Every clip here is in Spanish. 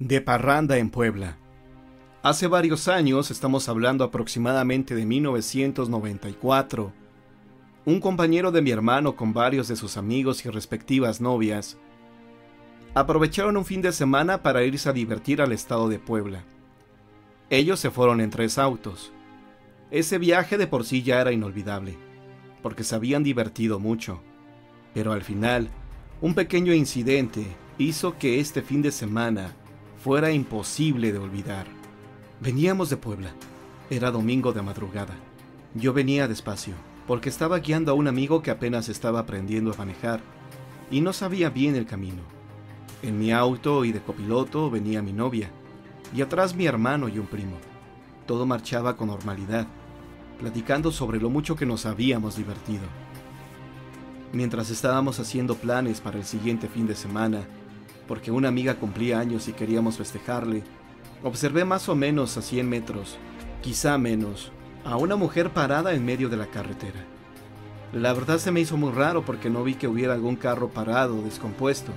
de parranda en Puebla. Hace varios años, estamos hablando aproximadamente de 1994, un compañero de mi hermano con varios de sus amigos y respectivas novias aprovecharon un fin de semana para irse a divertir al estado de Puebla. Ellos se fueron en tres autos. Ese viaje de por sí ya era inolvidable, porque se habían divertido mucho, pero al final, un pequeño incidente hizo que este fin de semana fuera imposible de olvidar. Veníamos de Puebla. Era domingo de madrugada. Yo venía despacio, porque estaba guiando a un amigo que apenas estaba aprendiendo a manejar y no sabía bien el camino. En mi auto y de copiloto venía mi novia, y atrás mi hermano y un primo. Todo marchaba con normalidad, platicando sobre lo mucho que nos habíamos divertido. Mientras estábamos haciendo planes para el siguiente fin de semana, porque una amiga cumplía años y queríamos festejarle, observé más o menos a 100 metros, quizá menos, a una mujer parada en medio de la carretera. La verdad se me hizo muy raro porque no vi que hubiera algún carro parado, descompuesto.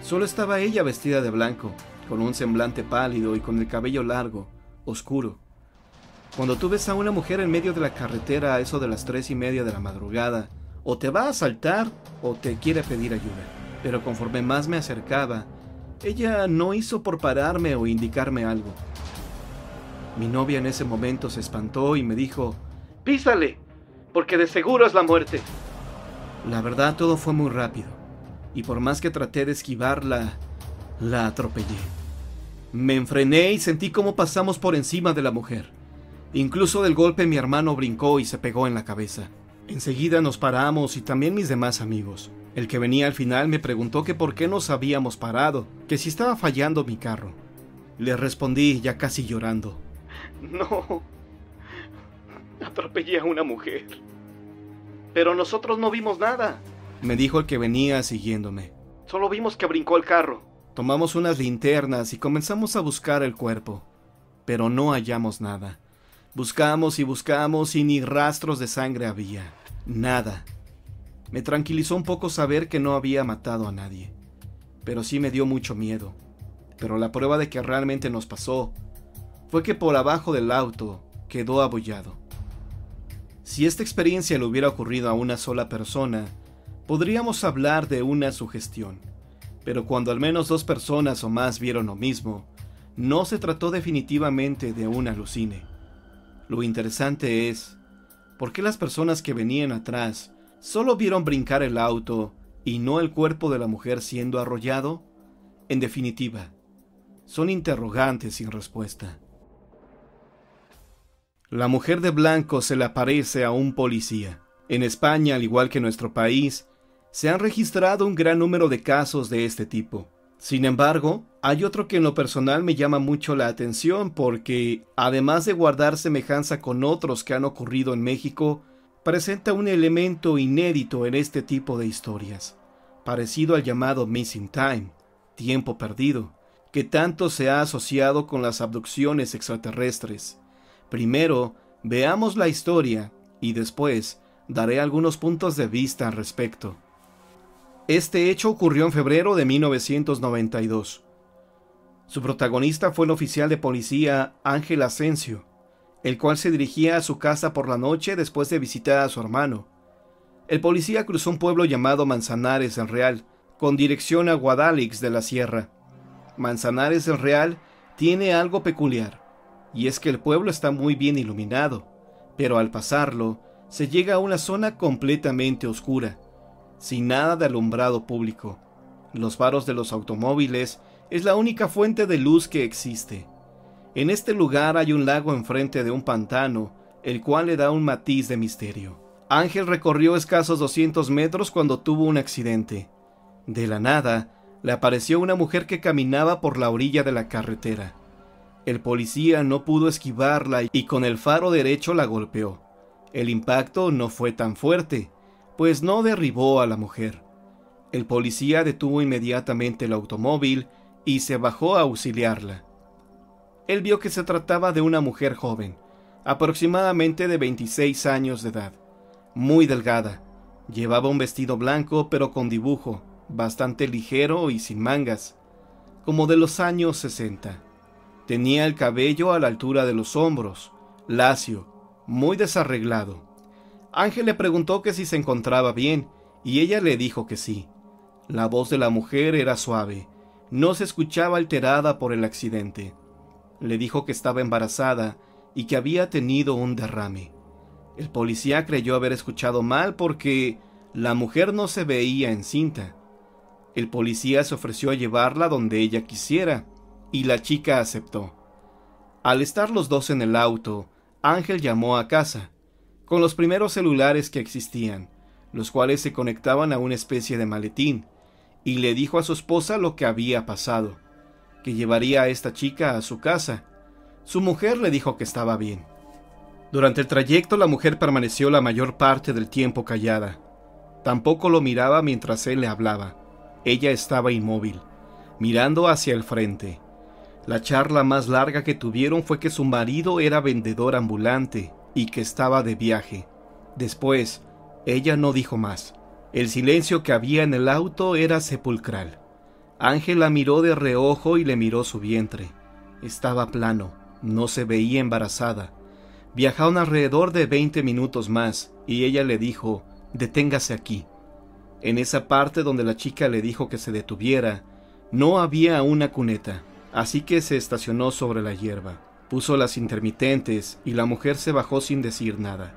Solo estaba ella vestida de blanco, con un semblante pálido y con el cabello largo, oscuro. Cuando tú ves a una mujer en medio de la carretera a eso de las tres y media de la madrugada, o te va a asaltar o te quiere pedir ayuda pero conforme más me acercaba, ella no hizo por pararme o indicarme algo. Mi novia en ese momento se espantó y me dijo, Písale, porque de seguro es la muerte. La verdad todo fue muy rápido, y por más que traté de esquivarla, la atropellé. Me enfrené y sentí cómo pasamos por encima de la mujer. Incluso del golpe mi hermano brincó y se pegó en la cabeza. Enseguida nos paramos y también mis demás amigos. El que venía al final me preguntó que por qué nos habíamos parado, que si estaba fallando mi carro. Le respondí ya casi llorando. No, atropellé a una mujer. Pero nosotros no vimos nada, me dijo el que venía siguiéndome. Solo vimos que brincó el carro. Tomamos unas linternas y comenzamos a buscar el cuerpo, pero no hallamos nada. Buscamos y buscamos y ni rastros de sangre había. Nada. Me tranquilizó un poco saber que no había matado a nadie, pero sí me dio mucho miedo. Pero la prueba de que realmente nos pasó fue que por abajo del auto quedó abollado. Si esta experiencia le hubiera ocurrido a una sola persona, podríamos hablar de una sugestión, pero cuando al menos dos personas o más vieron lo mismo, no se trató definitivamente de un alucine. Lo interesante es, ¿por qué las personas que venían atrás ¿Solo vieron brincar el auto y no el cuerpo de la mujer siendo arrollado? En definitiva, son interrogantes sin respuesta. La mujer de blanco se le aparece a un policía. En España, al igual que en nuestro país, se han registrado un gran número de casos de este tipo. Sin embargo, hay otro que en lo personal me llama mucho la atención porque, además de guardar semejanza con otros que han ocurrido en México, presenta un elemento inédito en este tipo de historias, parecido al llamado missing time, tiempo perdido, que tanto se ha asociado con las abducciones extraterrestres. Primero, veamos la historia y después daré algunos puntos de vista al respecto. Este hecho ocurrió en febrero de 1992. Su protagonista fue el oficial de policía Ángel Asensio, el cual se dirigía a su casa por la noche después de visitar a su hermano. El policía cruzó un pueblo llamado Manzanares del Real, con dirección a Guadalix de la Sierra. Manzanares del Real tiene algo peculiar, y es que el pueblo está muy bien iluminado, pero al pasarlo se llega a una zona completamente oscura, sin nada de alumbrado público. Los faros de los automóviles es la única fuente de luz que existe. En este lugar hay un lago enfrente de un pantano, el cual le da un matiz de misterio. Ángel recorrió escasos 200 metros cuando tuvo un accidente. De la nada, le apareció una mujer que caminaba por la orilla de la carretera. El policía no pudo esquivarla y con el faro derecho la golpeó. El impacto no fue tan fuerte, pues no derribó a la mujer. El policía detuvo inmediatamente el automóvil y se bajó a auxiliarla él vio que se trataba de una mujer joven, aproximadamente de 26 años de edad, muy delgada. Llevaba un vestido blanco pero con dibujo, bastante ligero y sin mangas. como de los años 60. Tenía el cabello a la altura de los hombros, lacio, muy desarreglado. Ángel le preguntó que si se encontraba bien, y ella le dijo que sí. La voz de la mujer era suave, no se escuchaba alterada por el accidente. Le dijo que estaba embarazada y que había tenido un derrame. El policía creyó haber escuchado mal porque la mujer no se veía encinta. El policía se ofreció a llevarla donde ella quisiera, y la chica aceptó. Al estar los dos en el auto, Ángel llamó a casa, con los primeros celulares que existían, los cuales se conectaban a una especie de maletín, y le dijo a su esposa lo que había pasado, que llevaría a esta chica a su casa. Su mujer le dijo que estaba bien. Durante el trayecto la mujer permaneció la mayor parte del tiempo callada. Tampoco lo miraba mientras él le hablaba. Ella estaba inmóvil, mirando hacia el frente. La charla más larga que tuvieron fue que su marido era vendedor ambulante y que estaba de viaje. Después, ella no dijo más. El silencio que había en el auto era sepulcral. Ángela miró de reojo y le miró su vientre. Estaba plano, no se veía embarazada. Viajaron alrededor de veinte minutos más y ella le dijo, deténgase aquí. En esa parte donde la chica le dijo que se detuviera, no había una cuneta, así que se estacionó sobre la hierba. Puso las intermitentes y la mujer se bajó sin decir nada,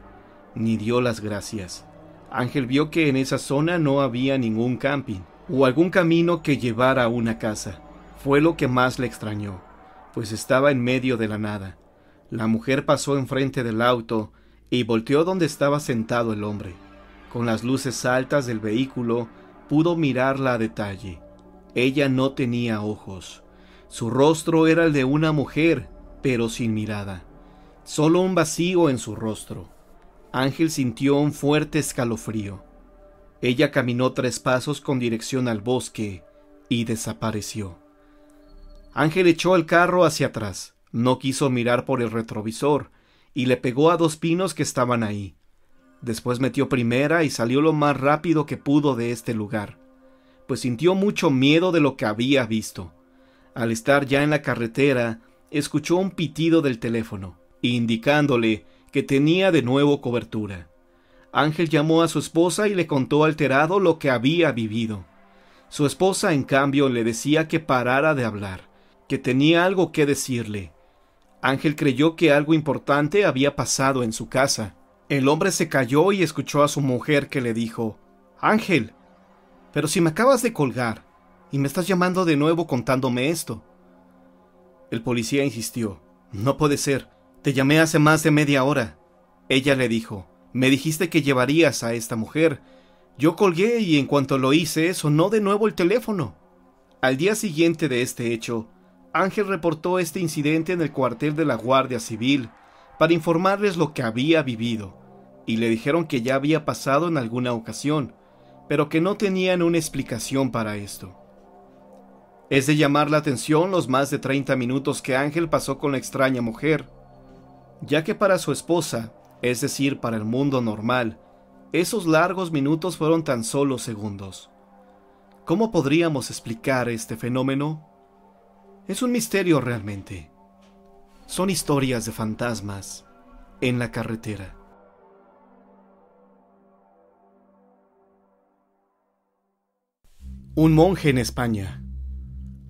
ni dio las gracias. Ángel vio que en esa zona no había ningún camping o algún camino que llevara a una casa. Fue lo que más le extrañó, pues estaba en medio de la nada. La mujer pasó enfrente del auto y volteó donde estaba sentado el hombre. Con las luces altas del vehículo pudo mirarla a detalle. Ella no tenía ojos. Su rostro era el de una mujer, pero sin mirada. Solo un vacío en su rostro. Ángel sintió un fuerte escalofrío. Ella caminó tres pasos con dirección al bosque y desapareció. Ángel echó el carro hacia atrás, no quiso mirar por el retrovisor y le pegó a dos pinos que estaban ahí. Después metió primera y salió lo más rápido que pudo de este lugar, pues sintió mucho miedo de lo que había visto. Al estar ya en la carretera, escuchó un pitido del teléfono, indicándole que tenía de nuevo cobertura. Ángel llamó a su esposa y le contó alterado lo que había vivido. Su esposa, en cambio, le decía que parara de hablar, que tenía algo que decirle. Ángel creyó que algo importante había pasado en su casa. El hombre se calló y escuchó a su mujer que le dijo Ángel, pero si me acabas de colgar y me estás llamando de nuevo contándome esto. El policía insistió No puede ser. Te llamé hace más de media hora. Ella le dijo, me dijiste que llevarías a esta mujer. Yo colgué y en cuanto lo hice sonó de nuevo el teléfono. Al día siguiente de este hecho, Ángel reportó este incidente en el cuartel de la Guardia Civil para informarles lo que había vivido, y le dijeron que ya había pasado en alguna ocasión, pero que no tenían una explicación para esto. Es de llamar la atención los más de 30 minutos que Ángel pasó con la extraña mujer, ya que para su esposa, es decir, para el mundo normal, esos largos minutos fueron tan solo segundos. ¿Cómo podríamos explicar este fenómeno? Es un misterio realmente. Son historias de fantasmas en la carretera. Un monje en España.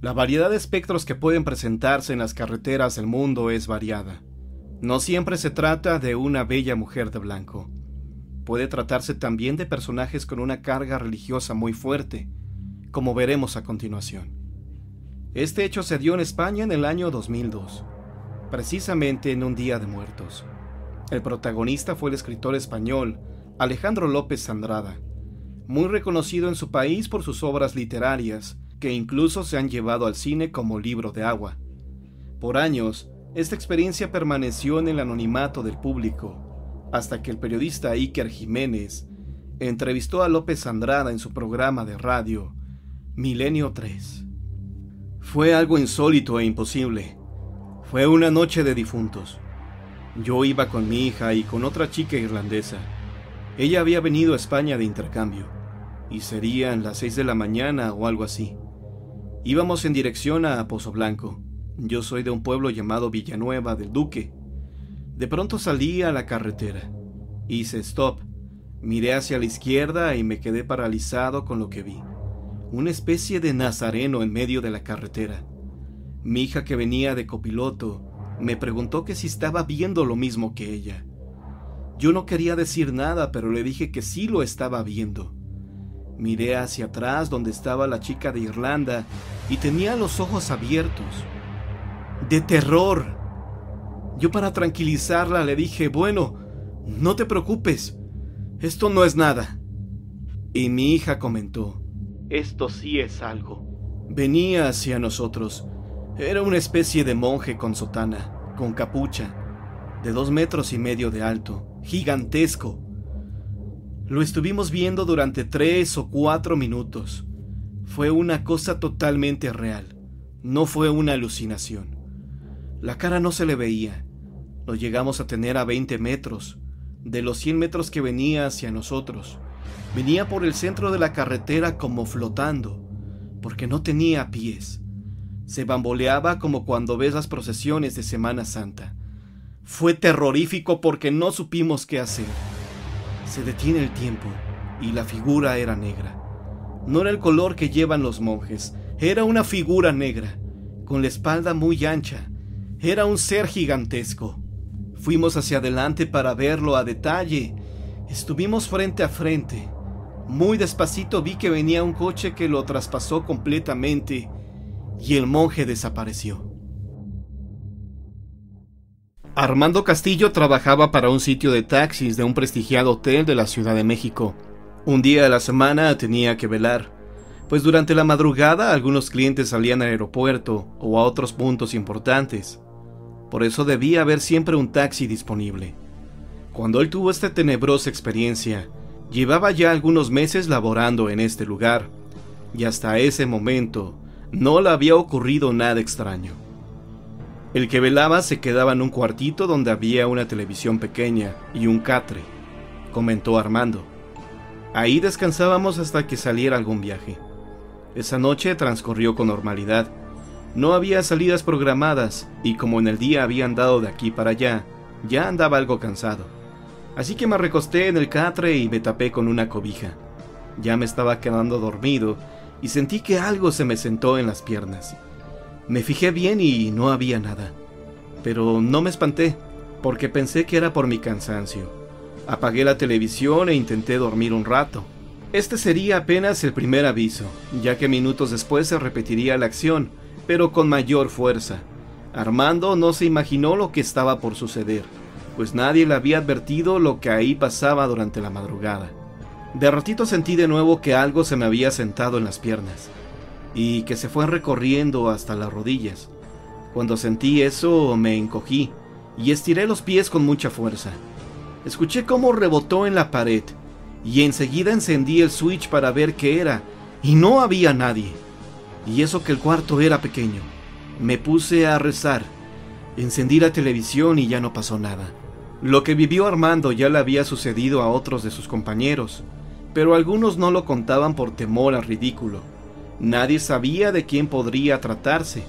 La variedad de espectros que pueden presentarse en las carreteras del mundo es variada. No siempre se trata de una bella mujer de blanco. Puede tratarse también de personajes con una carga religiosa muy fuerte, como veremos a continuación. Este hecho se dio en España en el año 2002, precisamente en un Día de Muertos. El protagonista fue el escritor español Alejandro López Andrada, muy reconocido en su país por sus obras literarias, que incluso se han llevado al cine como libro de agua. Por años, esta experiencia permaneció en el anonimato del público, hasta que el periodista Iker Jiménez entrevistó a López Andrada en su programa de radio, Milenio 3. Fue algo insólito e imposible. Fue una noche de difuntos. Yo iba con mi hija y con otra chica irlandesa. Ella había venido a España de intercambio, y serían las seis de la mañana o algo así. Íbamos en dirección a Pozo Blanco. Yo soy de un pueblo llamado Villanueva del Duque. De pronto salí a la carretera. Hice stop. Miré hacia la izquierda y me quedé paralizado con lo que vi. Una especie de nazareno en medio de la carretera. Mi hija que venía de copiloto me preguntó que si estaba viendo lo mismo que ella. Yo no quería decir nada, pero le dije que sí lo estaba viendo. Miré hacia atrás donde estaba la chica de Irlanda y tenía los ojos abiertos. De terror. Yo para tranquilizarla le dije, bueno, no te preocupes, esto no es nada. Y mi hija comentó, esto sí es algo. Venía hacia nosotros. Era una especie de monje con sotana, con capucha, de dos metros y medio de alto, gigantesco, lo estuvimos viendo durante tres o cuatro minutos. Fue una cosa totalmente real. No fue una alucinación. La cara no se le veía. Lo llegamos a tener a 20 metros. De los 100 metros que venía hacia nosotros, venía por el centro de la carretera como flotando, porque no tenía pies. Se bamboleaba como cuando ves las procesiones de Semana Santa. Fue terrorífico porque no supimos qué hacer. Se detiene el tiempo y la figura era negra. No era el color que llevan los monjes, era una figura negra, con la espalda muy ancha. Era un ser gigantesco. Fuimos hacia adelante para verlo a detalle. Estuvimos frente a frente. Muy despacito vi que venía un coche que lo traspasó completamente y el monje desapareció. Armando Castillo trabajaba para un sitio de taxis de un prestigiado hotel de la Ciudad de México. Un día de la semana tenía que velar, pues durante la madrugada algunos clientes salían al aeropuerto o a otros puntos importantes. Por eso debía haber siempre un taxi disponible. Cuando él tuvo esta tenebrosa experiencia, llevaba ya algunos meses laborando en este lugar, y hasta ese momento no le había ocurrido nada extraño. El que velaba se quedaba en un cuartito donde había una televisión pequeña y un catre, comentó Armando. Ahí descansábamos hasta que saliera algún viaje. Esa noche transcurrió con normalidad. No había salidas programadas y como en el día había andado de aquí para allá, ya andaba algo cansado. Así que me recosté en el catre y me tapé con una cobija. Ya me estaba quedando dormido y sentí que algo se me sentó en las piernas. Me fijé bien y no había nada. Pero no me espanté, porque pensé que era por mi cansancio. Apagué la televisión e intenté dormir un rato. Este sería apenas el primer aviso, ya que minutos después se repetiría la acción, pero con mayor fuerza. Armando no se imaginó lo que estaba por suceder, pues nadie le había advertido lo que ahí pasaba durante la madrugada. De ratito sentí de nuevo que algo se me había sentado en las piernas y que se fue recorriendo hasta las rodillas. Cuando sentí eso me encogí y estiré los pies con mucha fuerza. Escuché cómo rebotó en la pared y enseguida encendí el switch para ver qué era y no había nadie. Y eso que el cuarto era pequeño. Me puse a rezar. Encendí la televisión y ya no pasó nada. Lo que vivió Armando ya le había sucedido a otros de sus compañeros, pero algunos no lo contaban por temor al ridículo. Nadie sabía de quién podría tratarse,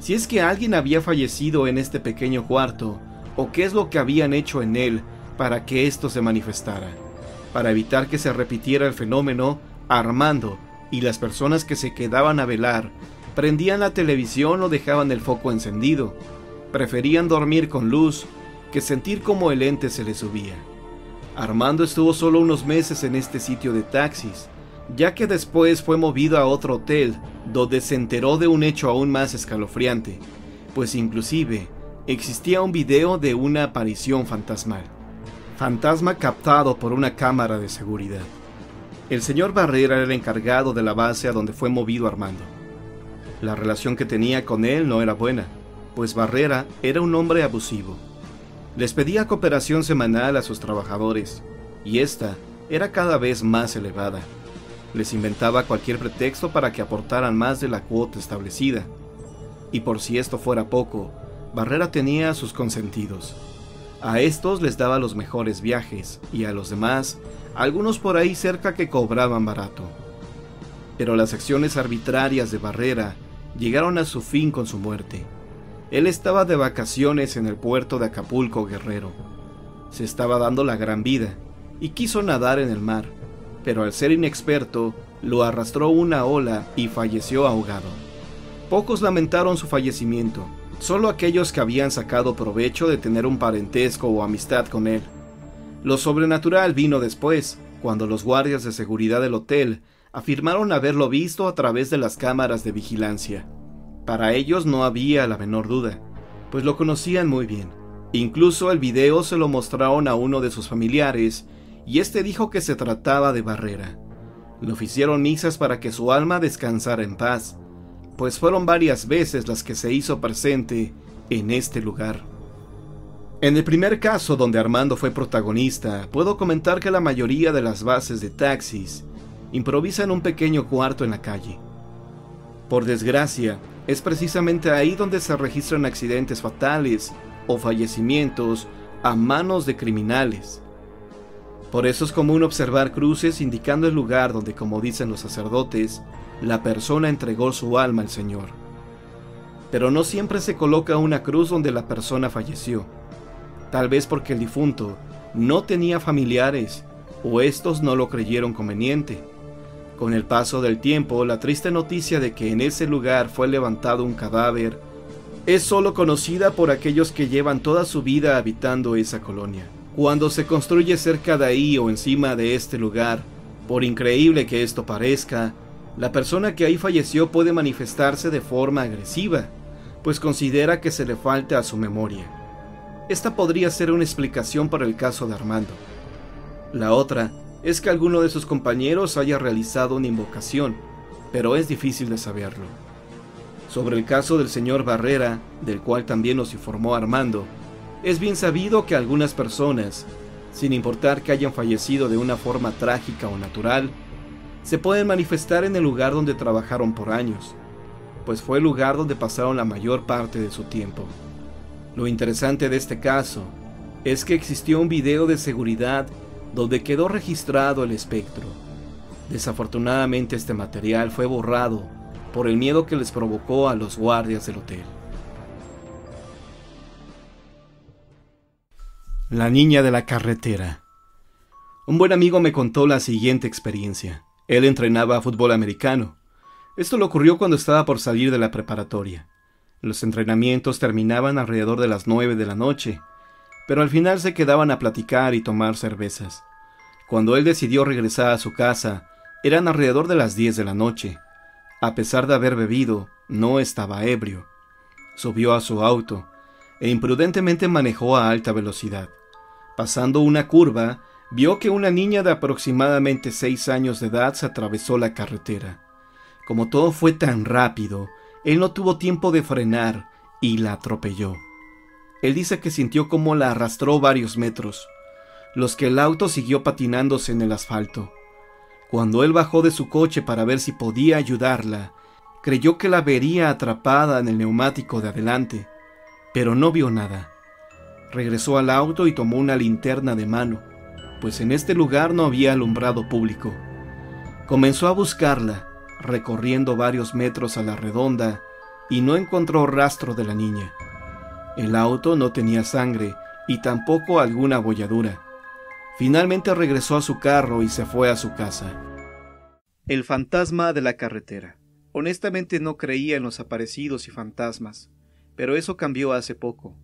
si es que alguien había fallecido en este pequeño cuarto, o qué es lo que habían hecho en él para que esto se manifestara. Para evitar que se repitiera el fenómeno, Armando y las personas que se quedaban a velar prendían la televisión o dejaban el foco encendido. Preferían dormir con luz que sentir como el ente se le subía. Armando estuvo solo unos meses en este sitio de taxis, ya que después fue movido a otro hotel, donde se enteró de un hecho aún más escalofriante, pues inclusive existía un video de una aparición fantasmal. Fantasma captado por una cámara de seguridad. El señor Barrera era el encargado de la base a donde fue movido Armando. La relación que tenía con él no era buena, pues Barrera era un hombre abusivo. Les pedía cooperación semanal a sus trabajadores, y esta era cada vez más elevada. Les inventaba cualquier pretexto para que aportaran más de la cuota establecida. Y por si esto fuera poco, Barrera tenía a sus consentidos. A estos les daba los mejores viajes y a los demás, algunos por ahí cerca que cobraban barato. Pero las acciones arbitrarias de Barrera llegaron a su fin con su muerte. Él estaba de vacaciones en el puerto de Acapulco, Guerrero. Se estaba dando la gran vida y quiso nadar en el mar, pero al ser inexperto, lo arrastró una ola y falleció ahogado. Pocos lamentaron su fallecimiento, solo aquellos que habían sacado provecho de tener un parentesco o amistad con él. Lo sobrenatural vino después, cuando los guardias de seguridad del hotel afirmaron haberlo visto a través de las cámaras de vigilancia. Para ellos no había la menor duda, pues lo conocían muy bien. Incluso el video se lo mostraron a uno de sus familiares y este dijo que se trataba de Barrera. Le oficiaron misas para que su alma descansara en paz, pues fueron varias veces las que se hizo presente en este lugar. En el primer caso donde Armando fue protagonista, puedo comentar que la mayoría de las bases de taxis improvisan un pequeño cuarto en la calle. Por desgracia, es precisamente ahí donde se registran accidentes fatales o fallecimientos a manos de criminales. Por eso es común observar cruces indicando el lugar donde, como dicen los sacerdotes, la persona entregó su alma al Señor. Pero no siempre se coloca una cruz donde la persona falleció, tal vez porque el difunto no tenía familiares o estos no lo creyeron conveniente. Con el paso del tiempo, la triste noticia de que en ese lugar fue levantado un cadáver es solo conocida por aquellos que llevan toda su vida habitando esa colonia. Cuando se construye cerca de ahí o encima de este lugar, por increíble que esto parezca, la persona que ahí falleció puede manifestarse de forma agresiva, pues considera que se le falta a su memoria. Esta podría ser una explicación para el caso de Armando. La otra es que alguno de sus compañeros haya realizado una invocación, pero es difícil de saberlo. Sobre el caso del señor Barrera, del cual también nos informó Armando, es bien sabido que algunas personas, sin importar que hayan fallecido de una forma trágica o natural, se pueden manifestar en el lugar donde trabajaron por años, pues fue el lugar donde pasaron la mayor parte de su tiempo. Lo interesante de este caso es que existió un video de seguridad donde quedó registrado el espectro. Desafortunadamente este material fue borrado por el miedo que les provocó a los guardias del hotel. La niña de la carretera. Un buen amigo me contó la siguiente experiencia. Él entrenaba fútbol americano. Esto le ocurrió cuando estaba por salir de la preparatoria. Los entrenamientos terminaban alrededor de las nueve de la noche, pero al final se quedaban a platicar y tomar cervezas. Cuando él decidió regresar a su casa, eran alrededor de las diez de la noche. A pesar de haber bebido, no estaba ebrio. Subió a su auto e imprudentemente manejó a alta velocidad. Pasando una curva, vio que una niña de aproximadamente seis años de edad se atravesó la carretera. Como todo fue tan rápido, él no tuvo tiempo de frenar y la atropelló. Él dice que sintió como la arrastró varios metros, los que el auto siguió patinándose en el asfalto. Cuando él bajó de su coche para ver si podía ayudarla, creyó que la vería atrapada en el neumático de adelante, pero no vio nada. Regresó al auto y tomó una linterna de mano pues en este lugar no había alumbrado público. Comenzó a buscarla, recorriendo varios metros a la redonda, y no encontró rastro de la niña. El auto no tenía sangre y tampoco alguna bolladura. Finalmente regresó a su carro y se fue a su casa. El fantasma de la carretera. Honestamente no creía en los aparecidos y fantasmas, pero eso cambió hace poco,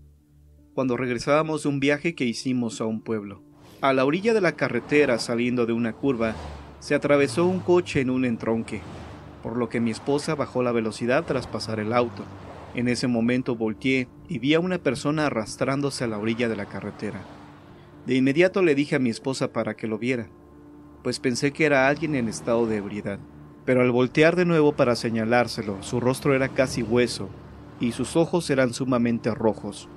cuando regresábamos de un viaje que hicimos a un pueblo. A la orilla de la carretera, saliendo de una curva, se atravesó un coche en un entronque, por lo que mi esposa bajó la velocidad tras pasar el auto. En ese momento volteé y vi a una persona arrastrándose a la orilla de la carretera. De inmediato le dije a mi esposa para que lo viera, pues pensé que era alguien en estado de ebriedad. Pero al voltear de nuevo para señalárselo, su rostro era casi hueso y sus ojos eran sumamente rojos.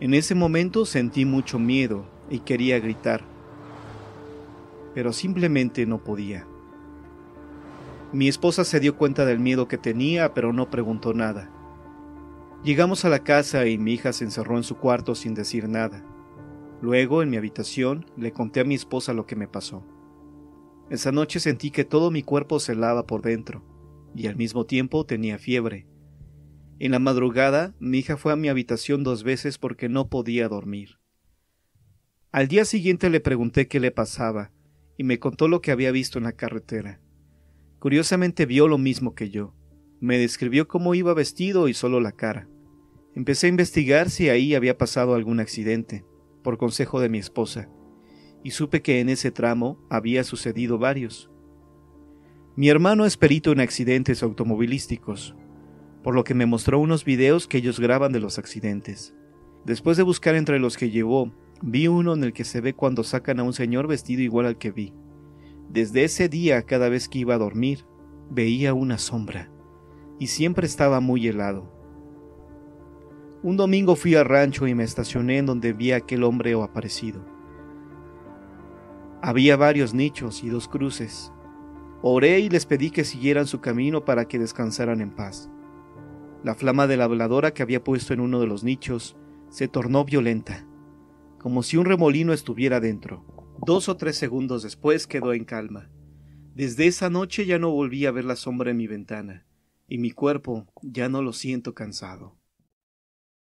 En ese momento sentí mucho miedo y quería gritar, pero simplemente no podía. Mi esposa se dio cuenta del miedo que tenía, pero no preguntó nada. Llegamos a la casa y mi hija se encerró en su cuarto sin decir nada. Luego, en mi habitación, le conté a mi esposa lo que me pasó. Esa noche sentí que todo mi cuerpo se helaba por dentro, y al mismo tiempo tenía fiebre, En la madrugada, mi hija fue a mi habitación dos veces porque no podía dormir. Al día siguiente le pregunté qué le pasaba, y me contó lo que había visto en la carretera. Curiosamente vio lo mismo que yo. Me describió cómo iba vestido y solo la cara. Empecé a investigar si ahí había pasado algún accidente, por consejo de mi esposa, y supe que en ese tramo había sucedido varios. Mi hermano es perito en accidentes automovilísticos, por lo que me mostró unos videos que ellos graban de los accidentes. Después de buscar entre los que llevó, vi uno en el que se ve cuando sacan a un señor vestido igual al que vi. Desde ese día, cada vez que iba a dormir, veía una sombra, y siempre estaba muy helado. Un domingo fui al rancho y me estacioné en donde vi a aquel hombre o aparecido. Había varios nichos y dos cruces. Oré y les pedí que siguieran su camino para que descansaran en paz. La flama de la veladora que había puesto en uno de los nichos se tornó violenta, como si un remolino estuviera dentro. Dos o tres segundos después quedó en calma. Desde esa noche ya no volví a ver la sombra en mi ventana, y mi cuerpo ya no lo siento cansado.